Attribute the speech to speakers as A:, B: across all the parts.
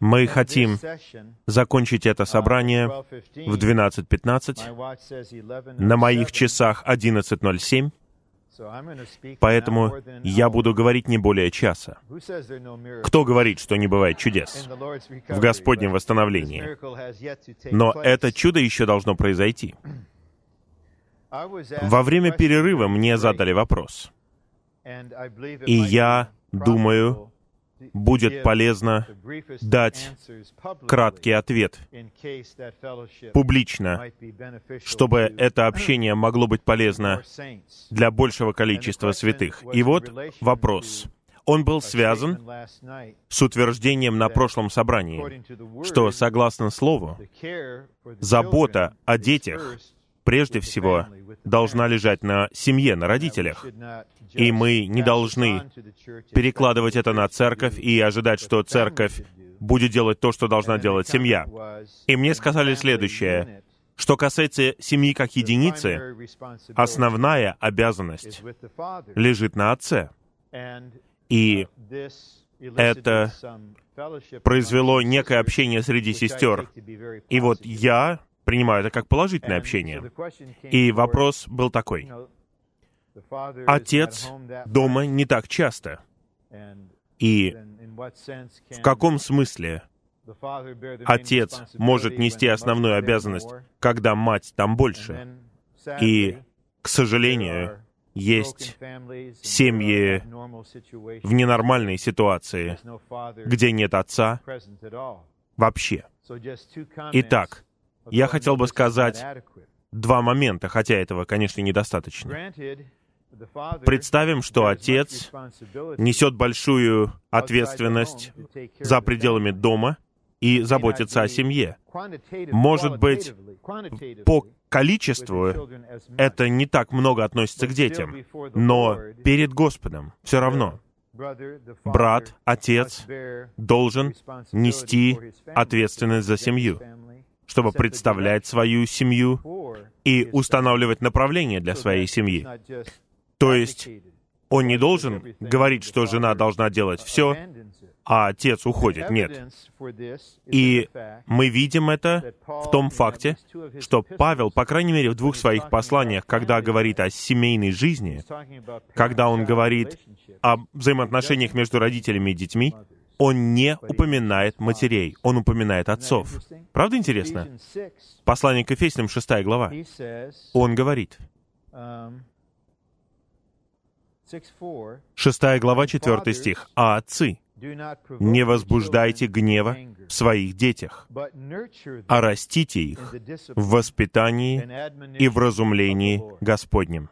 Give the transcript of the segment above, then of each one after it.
A: Мы хотим закончить это собрание в 12.15. На моих часах 11.07. Поэтому я буду говорить не более часа. Кто говорит, что не бывает чудес в Господнем восстановлении? Но это чудо еще должно произойти. Во время перерыва мне задали вопрос. И я думаю, будет полезно дать краткий ответ публично, чтобы это общение могло быть полезно для большего количества святых. И вот вопрос. Он был связан с утверждением на прошлом собрании, что, согласно Слову, забота о детях прежде всего должна лежать на семье, на родителях. И мы не должны перекладывать это на церковь и ожидать, что церковь будет делать то, что должна делать семья. И мне сказали следующее. Что касается семьи как единицы, основная обязанность лежит на отце. И это произвело некое общение среди сестер. И вот я принимаю это как положительное общение. И вопрос был такой. Отец дома не так часто. И в каком смысле отец может нести основную обязанность, когда мать там больше? И, к сожалению, есть семьи в ненормальной ситуации, где нет отца вообще. Итак, я хотел бы сказать два момента, хотя этого, конечно, недостаточно. Представим, что отец несет большую ответственность за пределами дома и заботится о семье. Может быть, по количеству это не так много относится к детям, но перед Господом все равно брат, отец должен нести ответственность за семью чтобы представлять свою семью и устанавливать направление для своей семьи. То есть он не должен говорить, что жена должна делать все, а отец уходит. Нет. И мы видим это в том факте, что Павел, по крайней мере, в двух своих посланиях, когда говорит о семейной жизни, когда он говорит о взаимоотношениях между родителями и детьми, он не упоминает матерей, он упоминает отцов. Правда интересно? Послание к Ефесянам, 6 глава. Он говорит, 6 глава, 4 стих. «А отцы, не возбуждайте гнева в своих детях, а растите их в воспитании и в разумлении Господнем».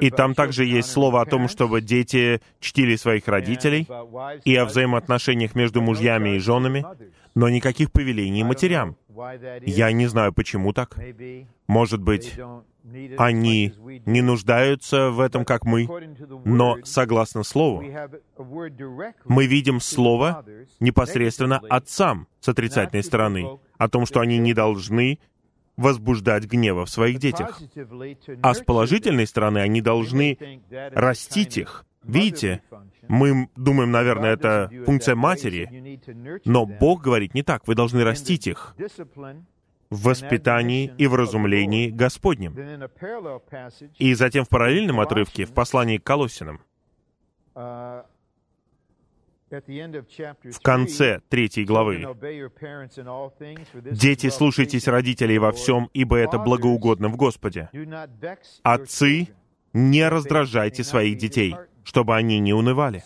A: И там также есть слово о том, чтобы дети чтили своих родителей и о взаимоотношениях между мужьями и женами, но никаких повелений матерям. Я не знаю, почему так. Может быть, они не нуждаются в этом, как мы, но согласно Слову, мы видим Слово непосредственно отцам с отрицательной стороны, о том, что они не должны возбуждать гнева в своих детях. А с положительной стороны они должны растить их. Видите, мы думаем, наверное, это функция матери, но Бог говорит не так. Вы должны растить их в воспитании и в разумлении Господнем. И затем в параллельном отрывке, в послании к Колосинам, в конце третьей главы. «Дети, слушайтесь родителей во всем, ибо это благоугодно в Господе. Отцы, не раздражайте своих детей, чтобы они не унывали».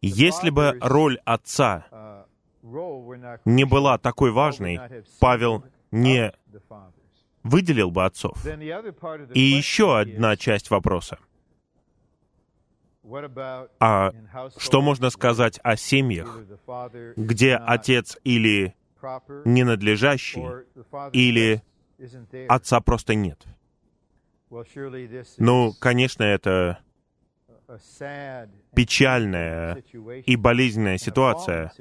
A: Если бы роль отца не была такой важной, Павел не выделил бы отцов. И еще одна часть вопроса — а что можно сказать о семьях, где отец или ненадлежащий, или отца просто нет? Ну, конечно, это печальная и болезненная ситуация,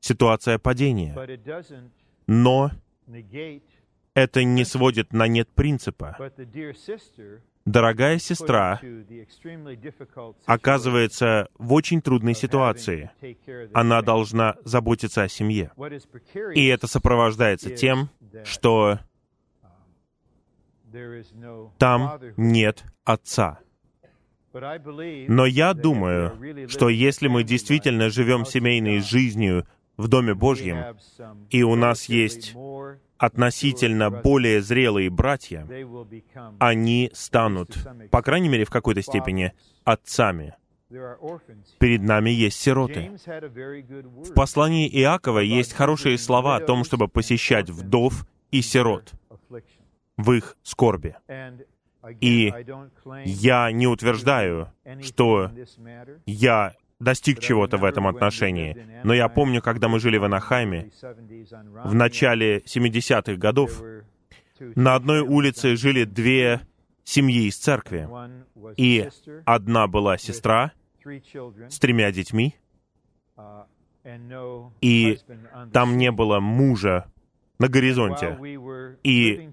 A: ситуация падения. Но это не сводит на нет принципа. Дорогая сестра оказывается в очень трудной ситуации. Она должна заботиться о семье. И это сопровождается тем, что там нет отца. Но я думаю, что если мы действительно живем семейной жизнью в Доме Божьем, и у нас есть относительно более зрелые братья, они станут, по крайней мере, в какой-то степени, отцами. Перед нами есть сироты. В послании Иакова есть хорошие слова о том, чтобы посещать вдов и сирот в их скорби. И я не утверждаю, что я достиг чего-то в этом отношении. Но я помню, когда мы жили в Анахайме, в начале 70-х годов, на одной улице жили две семьи из церкви. И одна была сестра с тремя детьми, и там не было мужа на горизонте. И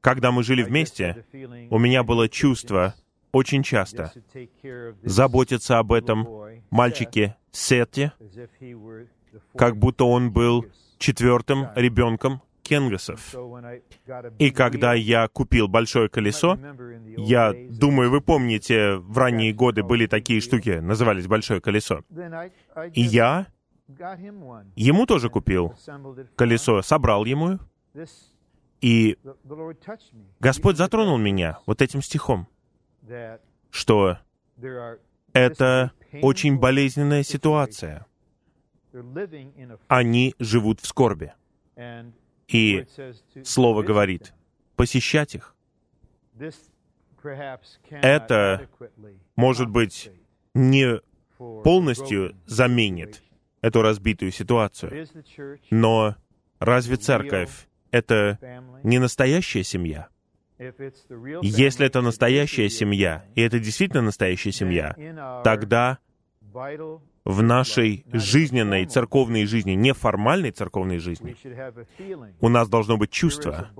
A: когда мы жили вместе, у меня было чувство очень часто заботиться об этом мальчике Сете, как будто он был четвертым ребенком Кенгасов. И когда я купил большое колесо, я думаю, вы помните, в ранние годы были такие штуки, назывались большое колесо. И я ему тоже купил колесо, собрал ему, и Господь затронул меня вот этим стихом, что это очень болезненная ситуация. Они живут в скорби. И Слово говорит, посещать их. Это, может быть, не полностью заменит эту разбитую ситуацию, но разве церковь это не настоящая семья. Если это настоящая семья, и это действительно настоящая семья, тогда в нашей жизненной церковной жизни, неформальной церковной жизни, у нас должно быть чувство,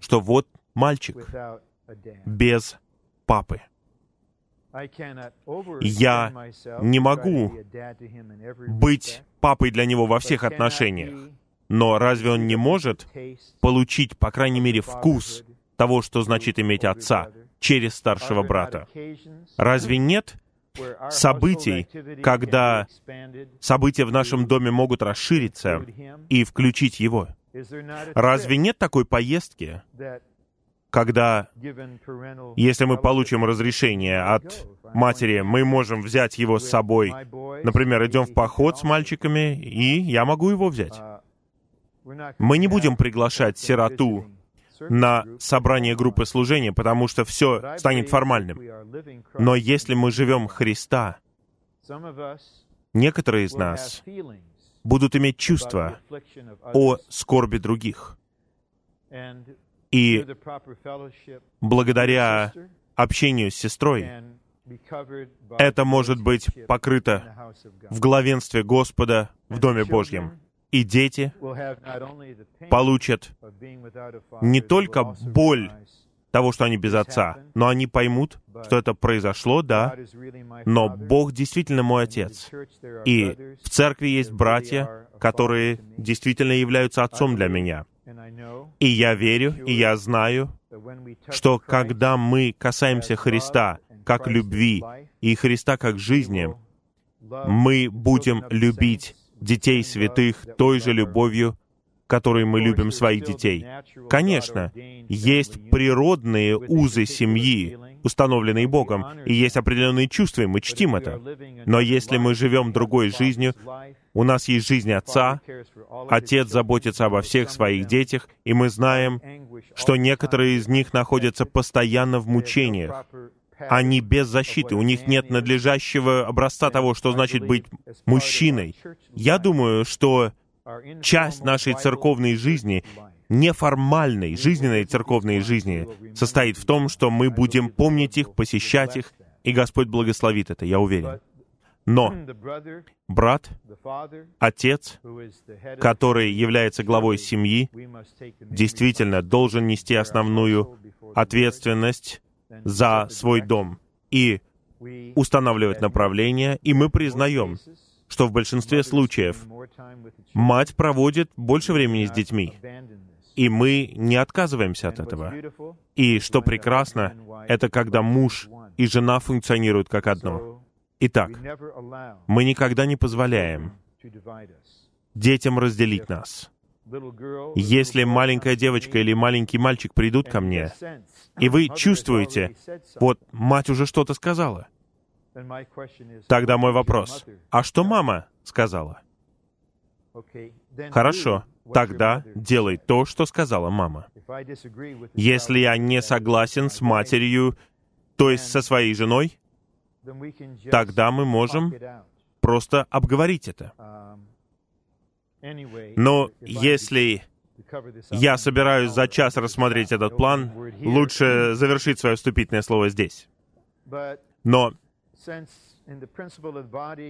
A: что вот мальчик без папы. Я не могу быть папой для него во всех отношениях, но разве он не может получить, по крайней мере, вкус того, что значит иметь отца через старшего брата? Разве нет событий, когда события в нашем доме могут расшириться и включить его? Разве нет такой поездки, когда, если мы получим разрешение от матери, мы можем взять его с собой. Например, идем в поход с мальчиками, и я могу его взять. Мы не будем приглашать сироту на собрание группы служения, потому что все станет формальным. Но если мы живем Христа, некоторые из нас будут иметь чувство о скорби других. И благодаря общению с сестрой, это может быть покрыто в главенстве Господа в Доме Божьем и дети получат не только боль того, что они без отца, но они поймут, что это произошло, да, но Бог действительно мой отец. И в церкви есть братья, которые действительно являются отцом для меня. И я верю, и я знаю, что когда мы касаемся Христа как любви и Христа как жизни, мы будем любить детей святых той же любовью, которой мы любим своих детей. Конечно, есть природные узы семьи, установленные Богом, и есть определенные чувства, и мы чтим это. Но если мы живем другой жизнью, у нас есть жизнь Отца, Отец заботится обо всех своих детях, и мы знаем, что некоторые из них находятся постоянно в мучениях, они без защиты, у них нет надлежащего образца того, что значит быть мужчиной. Я думаю, что часть нашей церковной жизни, неформальной жизненной церковной жизни, состоит в том, что мы будем помнить их, посещать их, и Господь благословит это, я уверен. Но брат, отец, который является главой семьи, действительно должен нести основную ответственность за свой дом и устанавливать направление, и мы признаем, что в большинстве случаев мать проводит больше времени с детьми, и мы не отказываемся от этого. И что прекрасно, это когда муж и жена функционируют как одно. Итак, мы никогда не позволяем детям разделить нас. Если маленькая девочка или маленький мальчик придут ко мне, и вы чувствуете, вот мать уже что-то сказала, тогда мой вопрос, а что мама сказала? Хорошо, тогда делай то, что сказала мама. Если я не согласен с матерью, то есть со своей женой, тогда мы можем просто обговорить это. Но если я собираюсь за час рассмотреть этот план, лучше завершить свое вступительное слово здесь. Но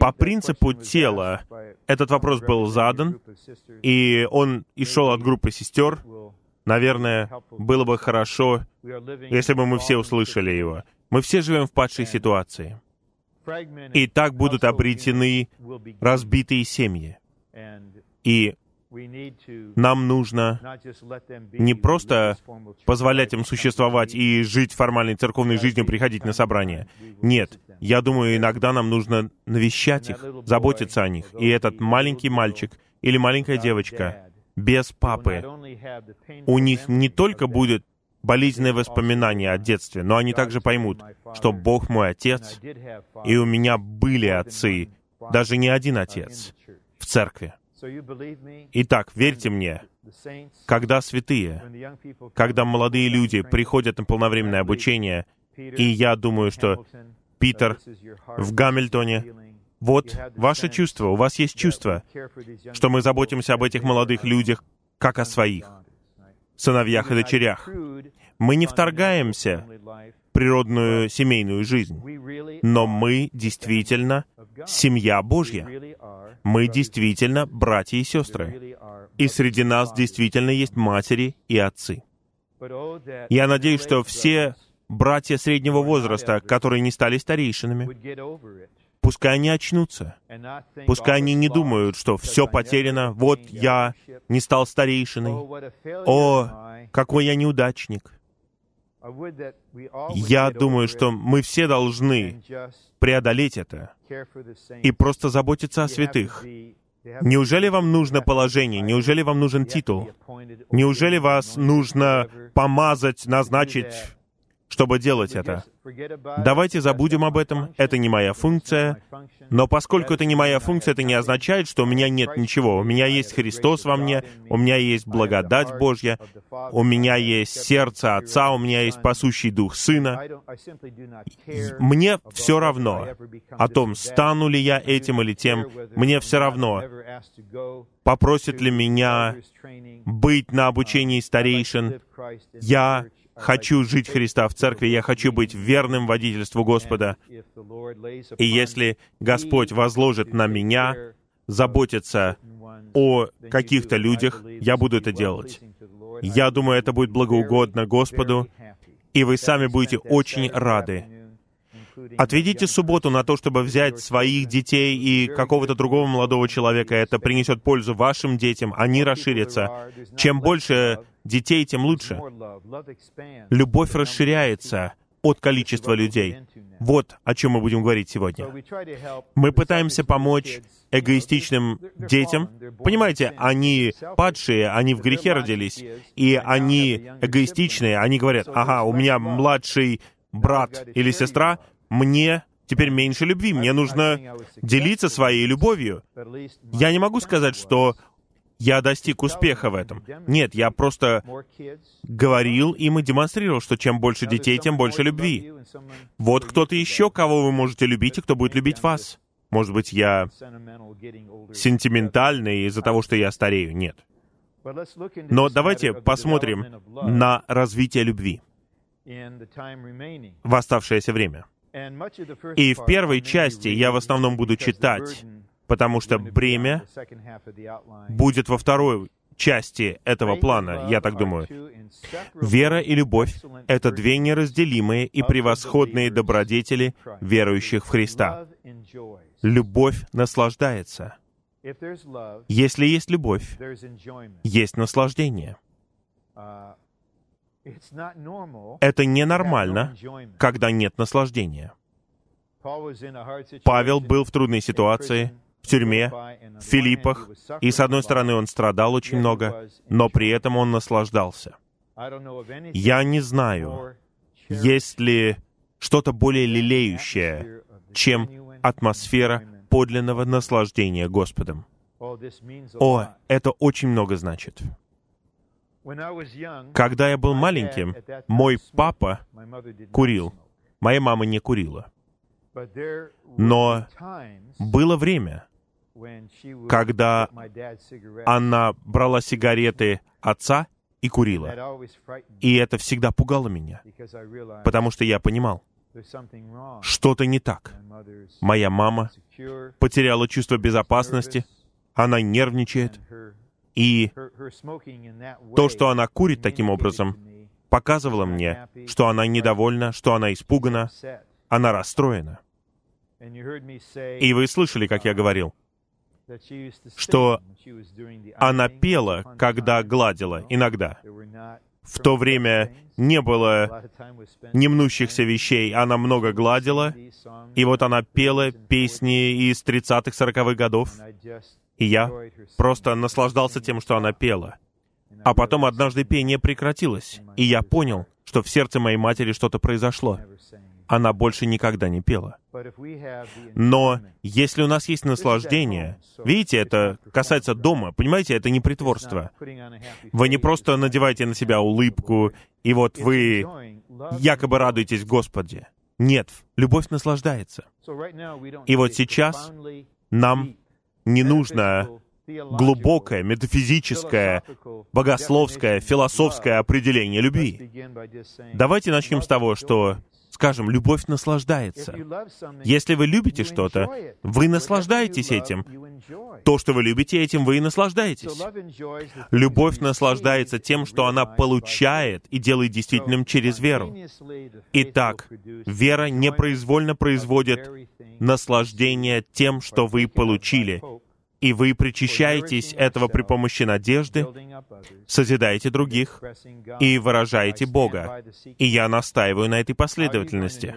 A: по принципу тела этот вопрос был задан, и он и шел от группы сестер. Наверное, было бы хорошо, если бы мы все услышали его. Мы все живем в падшей ситуации. И так будут обретены разбитые семьи. И нам нужно не просто позволять им существовать и жить формальной церковной жизнью, приходить на собрания. Нет, я думаю, иногда нам нужно навещать их, заботиться о них. И этот маленький мальчик или маленькая девочка без папы, у них не только будет болезненные воспоминания о детстве, но они также поймут, что Бог мой отец, и у меня были отцы, даже не один отец, в церкви. Итак, верьте мне, когда святые, когда молодые люди приходят на полновременное обучение, и я думаю, что Питер в Гамильтоне, вот ваше чувство, у вас есть чувство, что мы заботимся об этих молодых людях, как о своих, сыновьях и дочерях. Мы не вторгаемся в природную семейную жизнь, но мы действительно семья Божья. Мы действительно братья и сестры. И среди нас действительно есть матери и отцы. Я надеюсь, что все братья среднего возраста, которые не стали старейшинами, пускай они очнутся. Пускай они не думают, что все потеряно, вот я не стал старейшиной. О, какой я неудачник. Я думаю, что мы все должны преодолеть это и просто заботиться о святых. Неужели вам нужно положение? Неужели вам нужен титул? Неужели вас нужно помазать, назначить чтобы делать это. Давайте забудем об этом, это не моя функция, но поскольку это не моя функция, это не означает, что у меня нет ничего. У меня есть Христос во мне, у меня есть благодать Божья, у меня есть сердце Отца, у меня есть пасущий Дух Сына. Мне все равно о том, стану ли я этим или тем, мне все равно, попросит ли меня быть на обучении старейшин. Я хочу жить Христа в церкви, я хочу быть верным водительству Господа. И если Господь возложит на меня заботиться о каких-то людях, я буду это делать. Я думаю, это будет благоугодно Господу, и вы сами будете очень рады. Отведите субботу на то, чтобы взять своих детей и какого-то другого молодого человека. Это принесет пользу вашим детям, они расширятся. Чем больше детей, тем лучше. Любовь расширяется от количества людей. Вот о чем мы будем говорить сегодня. Мы пытаемся помочь эгоистичным детям. Понимаете, они падшие, они в грехе родились, и они эгоистичные. Они говорят, ага, у меня младший брат или сестра, мне теперь меньше любви, мне нужно делиться своей любовью. Я не могу сказать, что я достиг успеха в этом. Нет, я просто говорил им и демонстрировал, что чем больше детей, тем больше любви. Вот кто-то еще, кого вы можете любить, и кто будет любить вас. Может быть, я сентиментальный из-за того, что я старею. Нет. Но давайте посмотрим на развитие любви в оставшееся время. И в первой части я в основном буду читать потому что бремя будет во второй части этого плана, я так думаю. Вера и любовь — это две неразделимые и превосходные добродетели верующих в Христа. Любовь наслаждается. Если есть любовь, есть наслаждение. Это ненормально, когда нет наслаждения. Павел был в трудной ситуации, в тюрьме, в Филиппах, и с одной стороны он страдал очень много, но при этом он наслаждался. Я не знаю, есть ли что-то более лелеющее, чем атмосфера подлинного наслаждения Господом. О, это очень много значит. Когда я был маленьким, мой папа курил. Моя мама не курила. Но было время, когда она брала сигареты отца и курила. И это всегда пугало меня, потому что я понимал, что-то не так. Моя мама потеряла чувство безопасности, она нервничает, и то, что она курит таким образом, показывало мне, что она недовольна, что она испугана, она расстроена. И вы слышали, как я говорил, что она пела, когда гладила, иногда. В то время не было немнущихся вещей, она много гладила, и вот она пела песни из 30-х, 40-х годов, и я просто наслаждался тем, что она пела. А потом однажды пение прекратилось, и я понял, что в сердце моей матери что-то произошло она больше никогда не пела. Но если у нас есть наслаждение, видите, это касается дома, понимаете, это не притворство. Вы не просто надеваете на себя улыбку, и вот вы якобы радуетесь Господе. Нет, любовь наслаждается. И вот сейчас нам не нужно глубокое, метафизическое, богословское, философское определение любви. Давайте начнем с того, что Скажем, любовь наслаждается. Если вы любите что-то, вы наслаждаетесь этим. То, что вы любите этим, вы и наслаждаетесь. Любовь наслаждается тем, что она получает и делает действительным через веру. Итак, вера непроизвольно производит наслаждение тем, что вы получили, и вы причащаетесь этого при помощи надежды, созидаете других и выражаете Бога. И я настаиваю на этой последовательности.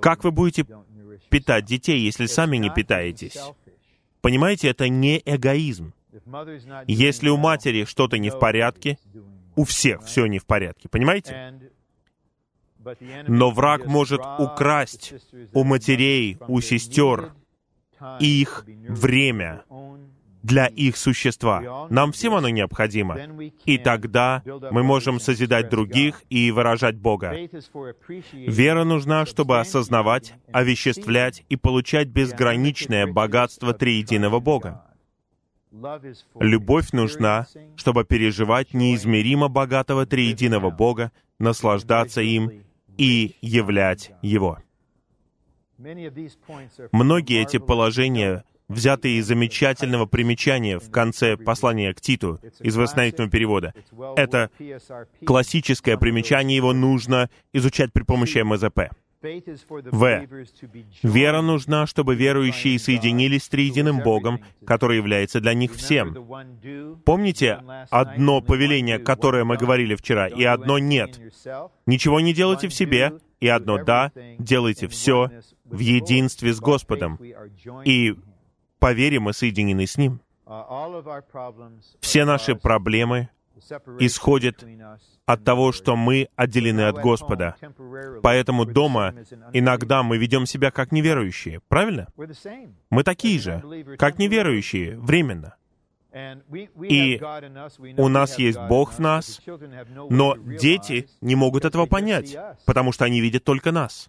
A: Как вы будете питать детей, если сами не питаетесь? Понимаете, это не эгоизм. Если у матери что-то не в порядке, у всех все не в порядке, понимаете? Но враг может украсть у матерей, у сестер их время для их существа. Нам всем оно необходимо. И тогда мы можем созидать других и выражать Бога. Вера нужна, чтобы осознавать, овеществлять и получать безграничное богатство триединого Бога. Любовь нужна, чтобы переживать неизмеримо богатого триединого Бога, наслаждаться им и являть Его. Многие эти положения взятые из замечательного примечания в конце послания к Титу из восстановительного перевода. Это классическое примечание, его нужно изучать при помощи МЗП. В. Вера нужна, чтобы верующие соединились с триединым Богом, который является для них всем. Помните одно повеление, которое мы говорили вчера, и одно «нет». Ничего не делайте в себе, и одно «да», делайте все в единстве с Господом. И по вере мы соединены с Ним. Все наши проблемы исходят от того, что мы отделены от Господа. Поэтому дома иногда мы ведем себя как неверующие, правильно? Мы такие же, как неверующие, временно. И у нас есть Бог в нас, но дети не могут этого понять, потому что они видят только нас.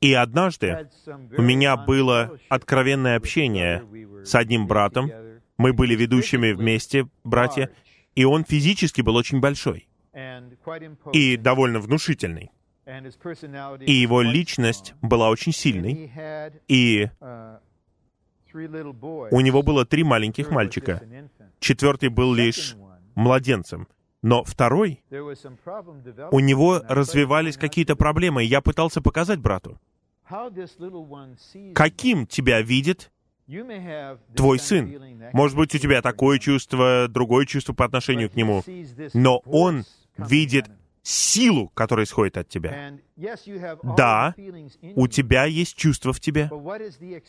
A: И однажды у меня было откровенное общение с одним братом. Мы были ведущими вместе, братья, и он физически был очень большой и довольно внушительный. И его личность была очень сильной, и у него было три маленьких мальчика. четвертый был лишь младенцем. Но второй, у него развивались какие-то проблемы, и я пытался показать брату, каким тебя видит твой сын. Может быть, у тебя такое чувство, другое чувство по отношению к нему, но он видит силу, которая исходит от тебя. Да, у тебя есть чувство в тебе,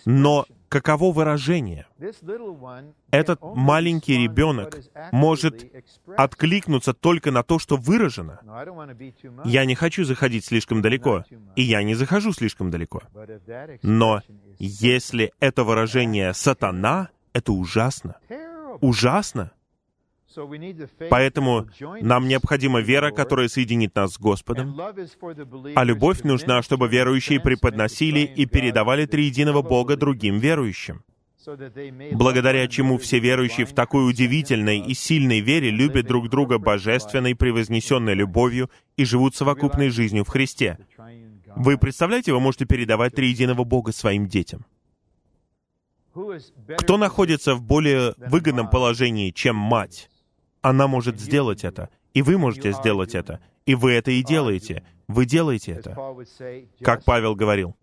A: но каково выражение? Этот маленький ребенок может откликнуться только на то, что выражено. Я не хочу заходить слишком далеко, и я не захожу слишком далеко. Но если это выражение «сатана», это ужасно. Ужасно. Поэтому нам необходима вера, которая соединит нас с Господом, а любовь нужна, чтобы верующие преподносили и передавали триединого Бога другим верующим, благодаря чему все верующие в такой удивительной и сильной вере любят друг друга божественной, превознесенной любовью и живут совокупной жизнью в Христе. Вы представляете, вы можете передавать триединого Бога своим детям. Кто находится в более выгодном положении, чем мать? Она может сделать это, и вы можете сделать это, и вы это и делаете. Вы делаете это. Как Павел говорил,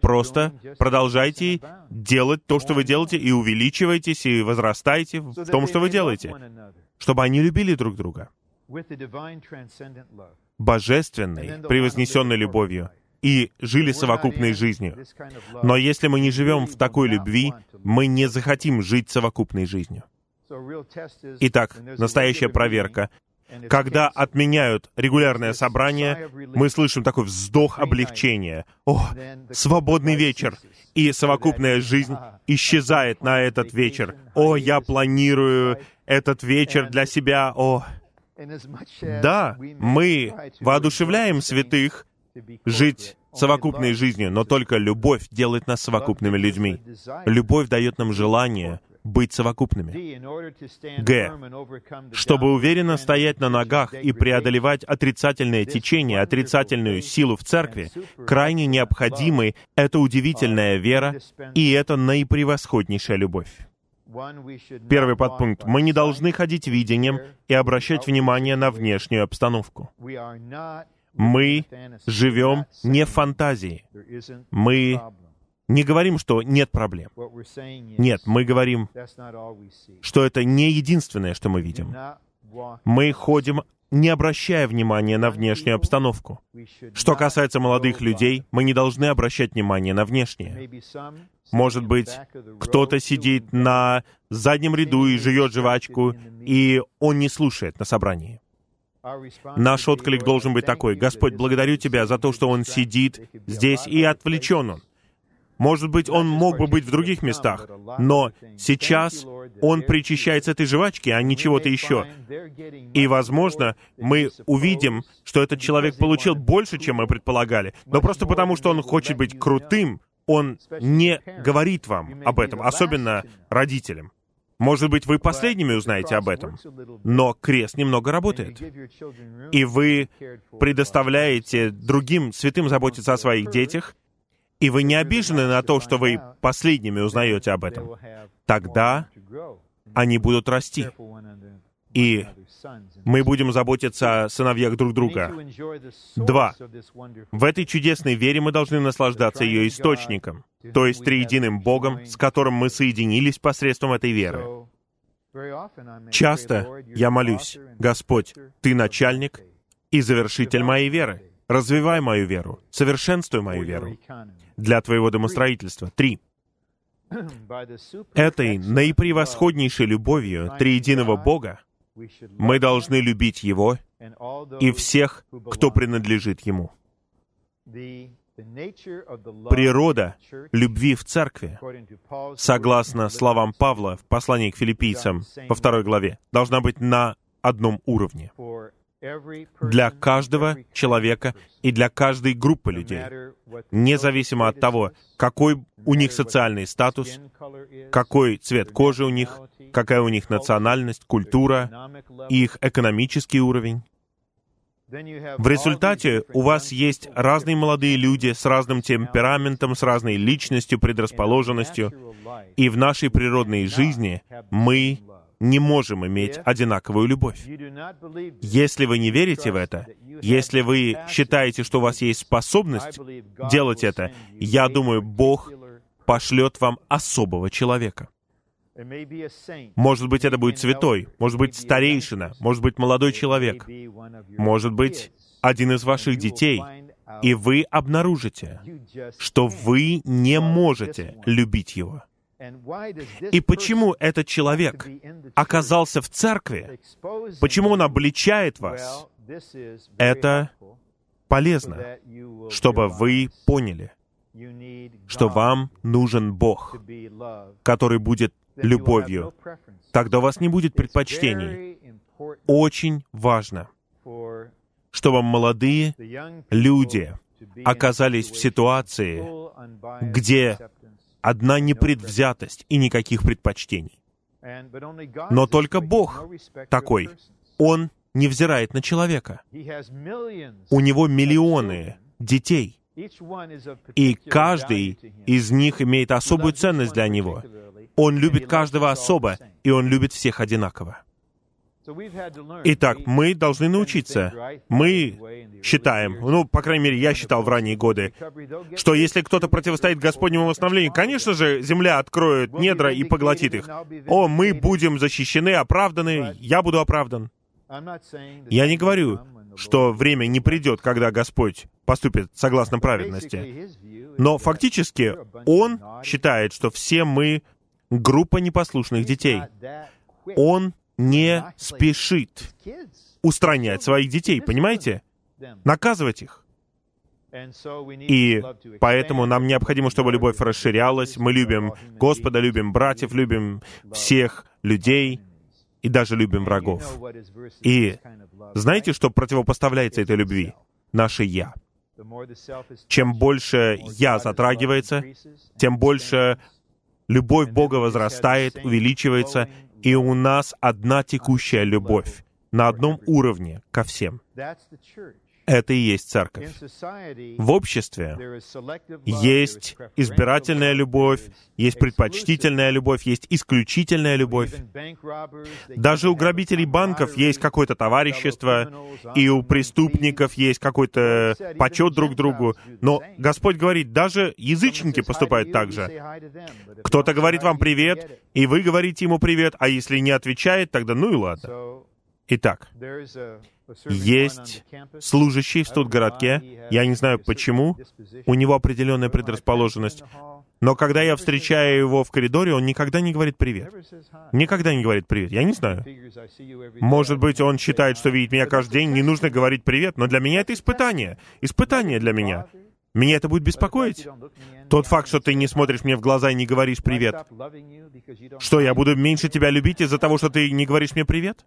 A: Просто продолжайте делать то, что вы делаете, и увеличивайтесь, и возрастайте в том, что вы делаете, чтобы они любили друг друга божественной, превознесенной любовью, и жили совокупной жизнью. Но если мы не живем в такой любви, мы не захотим жить совокупной жизнью. Итак, настоящая проверка. Когда отменяют регулярное собрание, мы слышим такой вздох облегчения. О, свободный вечер! И совокупная жизнь исчезает на этот вечер. О, я планирую этот вечер для себя. О, да, мы воодушевляем святых жить совокупной жизнью, но только любовь делает нас совокупными людьми. Любовь дает нам желание быть совокупными. Г. Чтобы уверенно стоять на ногах и преодолевать отрицательное течение, отрицательную силу в церкви, крайне необходимы эта удивительная вера и эта наипревосходнейшая любовь. Первый подпункт. Мы не должны ходить видением и обращать внимание на внешнюю обстановку. Мы живем не в фантазии. Мы не говорим, что нет проблем. Нет, мы говорим, что это не единственное, что мы видим. Мы ходим, не обращая внимания на внешнюю обстановку. Что касается молодых людей, мы не должны обращать внимание на внешнее. Может быть, кто-то сидит на заднем ряду и жует жвачку, и он не слушает на собрании. Наш отклик должен быть такой. «Господь, благодарю Тебя за то, что он сидит здесь, и отвлечен он. Может быть, он мог бы быть в других местах, но сейчас он причащается этой жвачки, а не чего-то еще. И, возможно, мы увидим, что этот человек получил больше, чем мы предполагали, но просто потому, что он хочет быть крутым, он не говорит вам об этом, особенно родителям. Может быть, вы последними узнаете об этом, но крест немного работает. И вы предоставляете другим святым заботиться о своих детях, и вы не обижены на то, что вы последними узнаете об этом, тогда они будут расти. И мы будем заботиться о сыновьях друг друга. Два. В этой чудесной вере мы должны наслаждаться ее источником, то есть триединым Богом, с которым мы соединились посредством этой веры. Часто я молюсь, Господь, Ты начальник и завершитель моей веры. Развивай мою веру, совершенствуй мою веру для твоего домостроительства. Три. Этой наипревосходнейшей любовью триединого Бога мы должны любить Его и всех, кто принадлежит Ему. Природа любви в церкви, согласно словам Павла в послании к филиппийцам по второй главе, должна быть на одном уровне для каждого человека и для каждой группы людей, независимо от того, какой у них социальный статус, какой цвет кожи у них, какая у них национальность, культура, их экономический уровень. В результате у вас есть разные молодые люди с разным темпераментом, с разной личностью, предрасположенностью, и в нашей природной жизни мы не можем иметь одинаковую любовь. Если вы не верите в это, если вы считаете, что у вас есть способность делать это, я думаю, Бог пошлет вам особого человека. Может быть, это будет святой, может быть, старейшина, может быть, молодой человек, может быть, один из ваших детей, и вы обнаружите, что вы не можете любить его. И почему этот человек оказался в церкви? Почему он обличает вас? Это полезно, чтобы вы поняли, что вам нужен Бог, который будет любовью. Тогда у вас не будет предпочтений. Очень важно, чтобы молодые люди оказались в ситуации, где одна непредвзятость и никаких предпочтений. Но только Бог такой. Он не взирает на человека. У него миллионы детей. И каждый из них имеет особую ценность для него. Он любит каждого особо, и он любит всех одинаково. Итак, мы должны научиться. Мы считаем, ну, по крайней мере, я считал в ранние годы, что если кто-то противостоит Господнему восстановлению, конечно же, земля откроет недра и поглотит их. О, мы будем защищены, оправданы, я буду оправдан. Я не говорю, что время не придет, когда Господь поступит согласно праведности. Но фактически Он считает, что все мы группа непослушных детей. Он не спешит устранять своих детей, понимаете? Наказывать их. И поэтому нам необходимо, чтобы любовь расширялась. Мы любим Господа, любим братьев, любим всех людей и даже любим врагов. И знаете, что противопоставляется этой любви? Наше «я». Чем больше «я» затрагивается, тем больше любовь Бога возрастает, увеличивается, и у нас одна текущая любовь на одном уровне ко всем. Это и есть церковь. В обществе есть избирательная любовь, есть предпочтительная любовь, есть исключительная любовь. Даже у грабителей банков есть какое-то товарищество, и у преступников есть какой-то почет друг другу. Но Господь говорит, даже язычники поступают так же. Кто-то говорит вам привет, и вы говорите ему привет, а если не отвечает, тогда ну и ладно. Итак, есть служащий в студгородке, я не знаю почему, у него определенная предрасположенность, но когда я встречаю его в коридоре, он никогда не говорит «привет». Никогда не говорит «привет». Я не знаю. Может быть, он считает, что видит меня каждый день, не нужно говорить «привет», но для меня это испытание. Испытание для меня. Меня это будет беспокоить. Тот факт, что ты не смотришь мне в глаза и не говоришь «привет». Что, я буду меньше тебя любить из-за того, что ты не говоришь мне «привет»?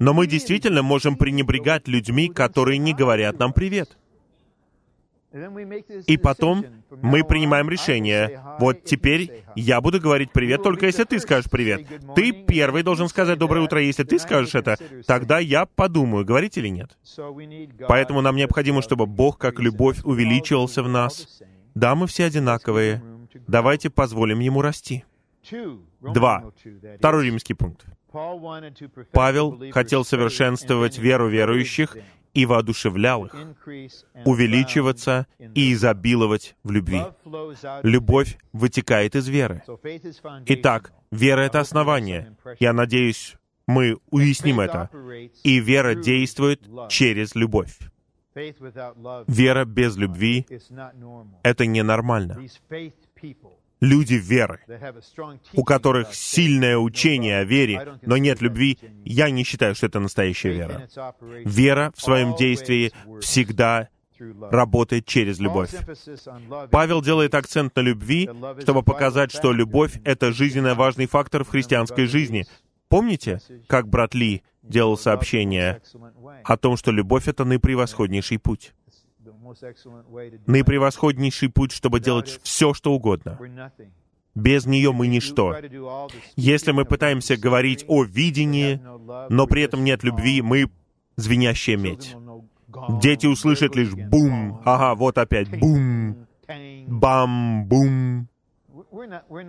A: Но мы действительно можем пренебрегать людьми, которые не говорят нам «привет». И потом мы принимаем решение. Вот теперь я буду говорить «привет», только если ты скажешь «привет». Ты первый должен сказать «доброе утро». Если ты скажешь это, тогда я подумаю, говорить или нет. Поэтому нам необходимо, чтобы Бог, как любовь, увеличивался в нас. Да, мы все одинаковые. Давайте позволим Ему расти. Два. Второй римский пункт. Павел хотел совершенствовать веру верующих и воодушевлял их, увеличиваться и изобиловать в любви. Любовь вытекает из веры. Итак, вера — это основание. Я надеюсь, мы уясним это. И вера действует через любовь. Вера без любви — это ненормально люди веры, у которых сильное учение о вере, но нет любви, я не считаю, что это настоящая вера. Вера в своем действии всегда работает через любовь. Павел делает акцент на любви, чтобы показать, что любовь — это жизненно важный фактор в христианской жизни. Помните, как брат Ли делал сообщение о том, что любовь — это наипревосходнейший путь? Наипревосходнейший путь, чтобы делать все, что угодно. Без нее мы ничто. Если мы пытаемся говорить о видении, но при этом нет любви, мы звенящая медь. Дети услышат лишь бум, ага, вот опять бум, бам, бум.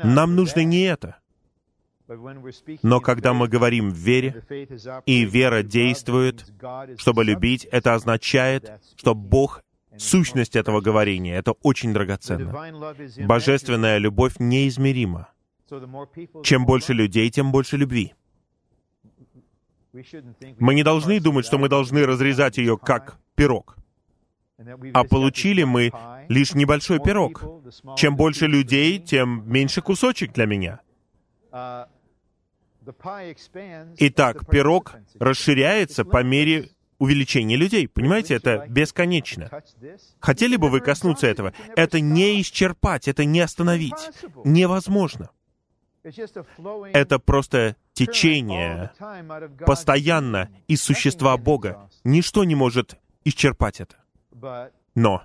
A: Нам нужно не это. Но когда мы говорим в вере, и вера действует, чтобы любить, это означает, что Бог — сущность этого говорения. Это очень драгоценно. Божественная любовь неизмерима. Чем больше людей, тем больше любви. Мы не должны думать, что мы должны разрезать ее как пирог. А получили мы лишь небольшой пирог. Чем больше людей, тем меньше кусочек для меня. Итак, пирог расширяется по мере увеличения людей. Понимаете, это бесконечно. Хотели бы вы коснуться этого? Это не исчерпать, это не остановить. Невозможно. Это просто течение постоянно из существа Бога. Ничто не может исчерпать это. Но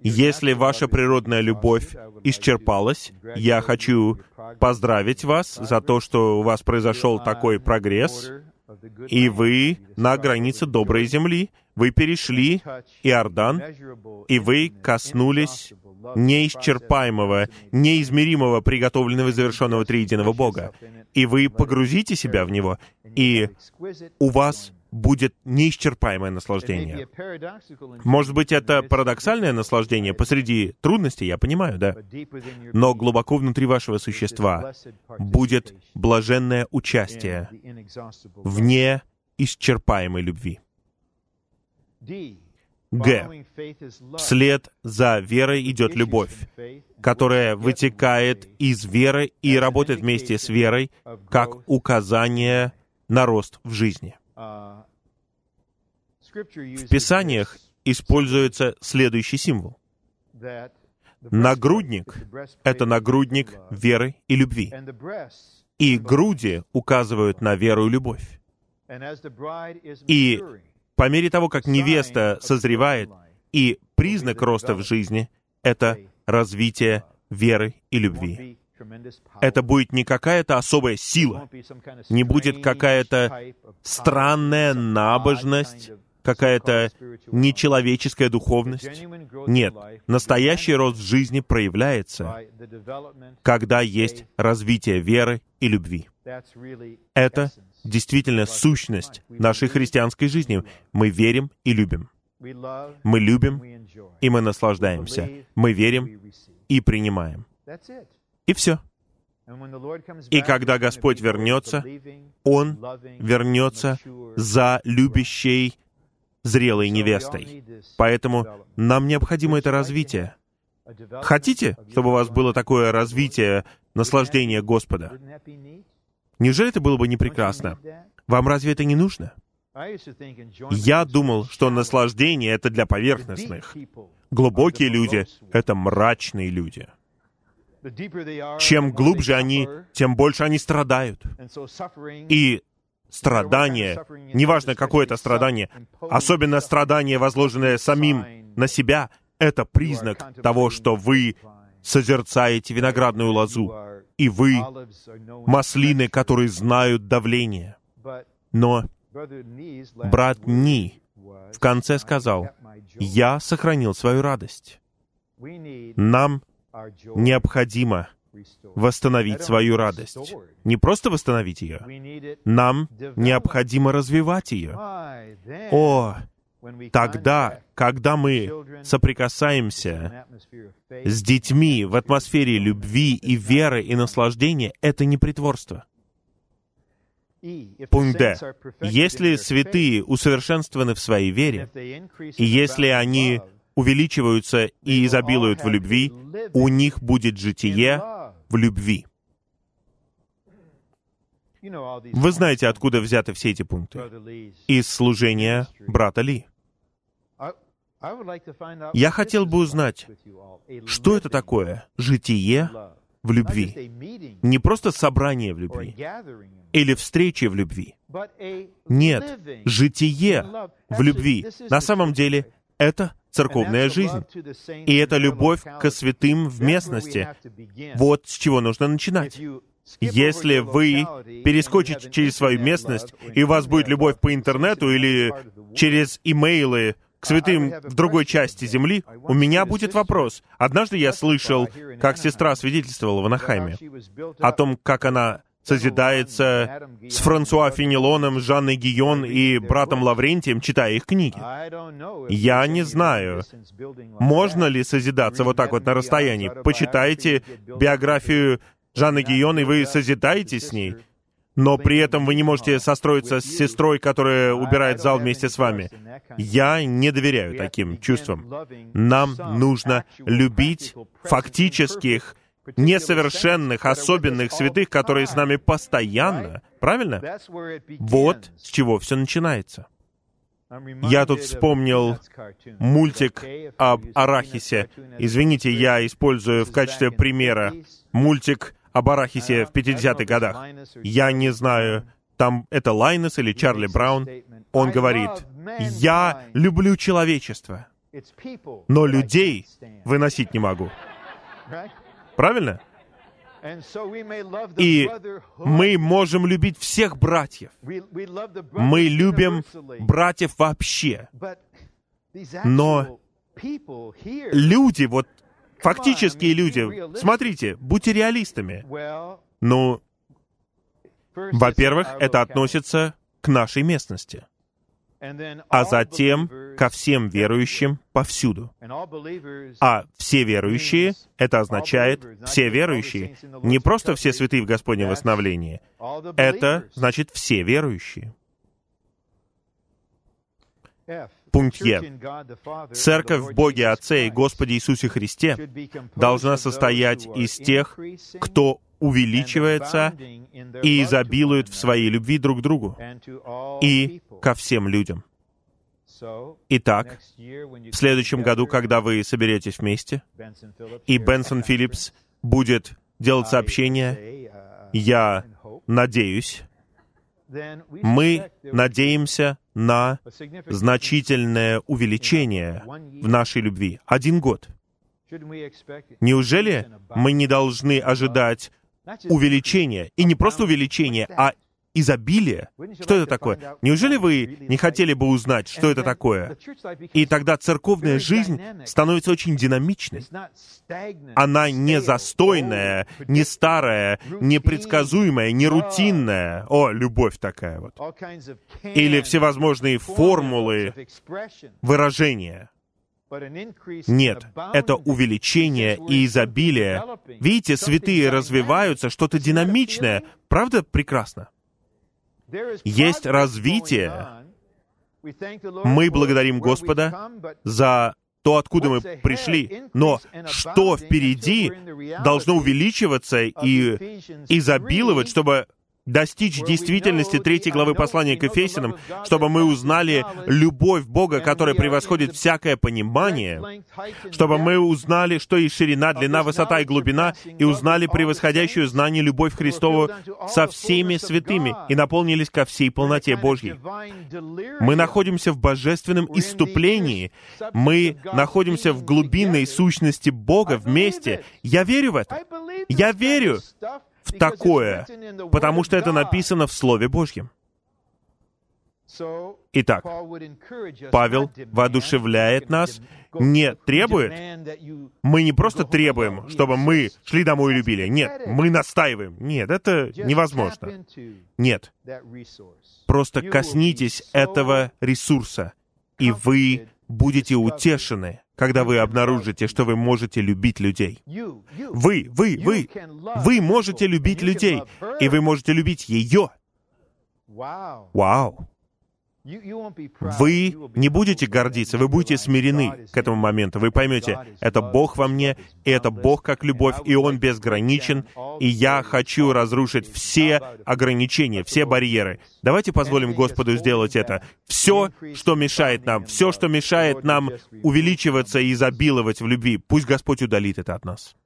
A: если ваша природная любовь исчерпалась, я хочу поздравить вас за то, что у вас произошел такой прогресс, и вы на границе доброй земли. Вы перешли Иордан, и вы коснулись неисчерпаемого, неизмеримого, приготовленного и завершенного триединого Бога. И вы погрузите себя в Него, и у вас будет неисчерпаемое наслаждение. Может быть, это парадоксальное наслаждение посреди трудностей, я понимаю, да. Но глубоко внутри вашего существа будет блаженное участие в неисчерпаемой любви. Г. Вслед за верой идет любовь, которая вытекает из веры и работает вместе с верой как указание на рост в жизни. В Писаниях используется следующий символ. Нагрудник — это нагрудник веры и любви. И груди указывают на веру и любовь. И по мере того, как невеста созревает, и признак роста в жизни — это развитие веры и любви это будет не какая-то особая сила, не будет какая-то странная набожность, какая-то нечеловеческая духовность. Нет, настоящий рост в жизни проявляется, когда есть развитие веры и любви. Это действительно сущность нашей христианской жизни. Мы верим и любим. Мы любим, и мы наслаждаемся. Мы верим и принимаем. И все. И когда Господь вернется, Он вернется за любящей, зрелой невестой. Поэтому нам необходимо это развитие. Хотите, чтобы у вас было такое развитие, наслаждение Господа? Неужели это было бы не прекрасно? Вам разве это не нужно? Я думал, что наслаждение — это для поверхностных. Глубокие люди — это мрачные люди. Чем глубже они, тем больше они страдают. И страдание, неважно какое это страдание, особенно страдание, возложенное самим на себя, это признак того, что вы созерцаете виноградную лозу, и вы маслины, которые знают давление. Но брат Ни в конце сказал, «Я сохранил свою радость». Нам необходимо восстановить свою радость. Не просто восстановить ее, нам необходимо развивать ее. О, тогда, когда мы соприкасаемся с детьми в атмосфере любви и веры и наслаждения, это не притворство. Пункт Д. Если святые усовершенствованы в своей вере, и если они увеличиваются и изобилуют в любви, у них будет житие в любви. Вы знаете, откуда взяты все эти пункты? Из служения брата Ли. Я хотел бы узнать, что это такое житие в любви. Не просто собрание в любви или встречи в любви. Нет, житие в любви. На самом деле, это церковная жизнь. И это любовь к святым в местности. Вот с чего нужно начинать. Если вы перескочите через свою местность, и у вас будет любовь по интернету или через имейлы к святым в другой части земли, у меня будет вопрос. Однажды я слышал, как сестра свидетельствовала в Анахайме о том, как она созидается с Франсуа Фенелоном, Жанной Гион и братом Лаврентием, читая их книги. Я не знаю, можно ли созидаться вот так вот на расстоянии. Почитайте биографию Жанны Гион, и вы созидаетесь с ней, но при этом вы не можете состроиться с сестрой, которая убирает зал вместе с вами. Я не доверяю таким чувствам. Нам нужно любить фактических несовершенных, особенных святых, которые с нами постоянно. Правильно? Вот с чего все начинается. Я тут вспомнил мультик об арахисе. Извините, я использую в качестве примера мультик об арахисе в 50-х годах. Я не знаю, там это Лайнес или Чарли Браун. Он говорит, «Я люблю человечество, но людей выносить не могу». Правильно? И мы можем любить всех братьев. Мы любим братьев вообще. Но люди, вот фактические люди, смотрите, будьте реалистами. Ну, во-первых, это относится к нашей местности а затем ко всем верующим повсюду. А все верующие, это означает все верующие, не просто все святые в Господнем восстановлении, это значит все верующие. Пункт Е. Церковь в Боге Отце и Господе Иисусе Христе должна состоять из тех, кто увеличивается и изобилует в своей любви друг к другу и ко всем людям. Итак, в следующем году, когда вы соберетесь вместе, и Бенсон Филлипс будет делать сообщение, я надеюсь, мы надеемся на значительное увеличение в нашей любви. Один год. Неужели мы не должны ожидать увеличение. И не просто увеличение, а изобилие. Что это такое? Неужели вы не хотели бы узнать, что это такое? И тогда церковная жизнь становится очень динамичной. Она не застойная, не старая, не предсказуемая, не рутинная. О, любовь такая вот. Или всевозможные формулы выражения. Нет, это увеличение и изобилие. Видите, святые развиваются, что-то динамичное. Правда прекрасно? Есть развитие. Мы благодарим Господа за то, откуда мы пришли. Но что впереди должно увеличиваться и изобиловать, чтобы достичь действительности третьей главы послания к Ефесиным, чтобы мы узнали любовь Бога, которая превосходит всякое понимание, чтобы мы узнали, что и ширина, длина, высота и глубина, и узнали превосходящую знание любовь Христову со всеми святыми и наполнились ко всей полноте Божьей. Мы находимся в божественном иступлении, мы находимся в глубинной сущности Бога вместе. Я верю в это. Я верю, в такое, потому что это написано в Слове Божьем. Итак, Павел воодушевляет нас, не требует. Мы не просто требуем, чтобы мы шли домой и любили. Нет, мы настаиваем. Нет, это невозможно. Нет. Просто коснитесь этого ресурса, и вы будете утешены когда вы обнаружите, что вы можете любить людей. Вы, вы, вы, вы можете любить людей, и вы можете любить ее. Вау! Вы не будете гордиться, вы будете смирены к этому моменту. Вы поймете, это Бог во мне, и это Бог как любовь, и Он безграничен, и я хочу разрушить все ограничения, все барьеры. Давайте позволим Господу сделать это. Все, что мешает нам, все, что мешает нам увеличиваться и изобиловать в любви, пусть Господь удалит это от нас.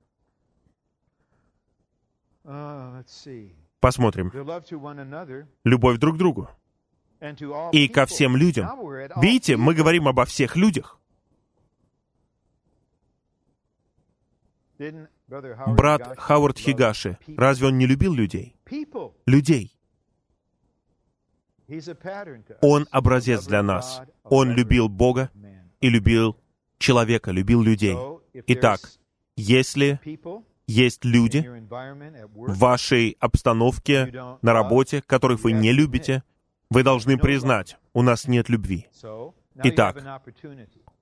A: Посмотрим. Любовь друг к другу и ко всем людям. Видите, мы говорим обо всех людях. Брат Хауард Хигаши, разве он не любил людей? Людей. Он образец для нас. Он любил Бога и любил человека, любил людей. Итак, если есть люди в вашей обстановке, на работе, которых вы не любите, вы должны признать, у нас нет любви. Итак,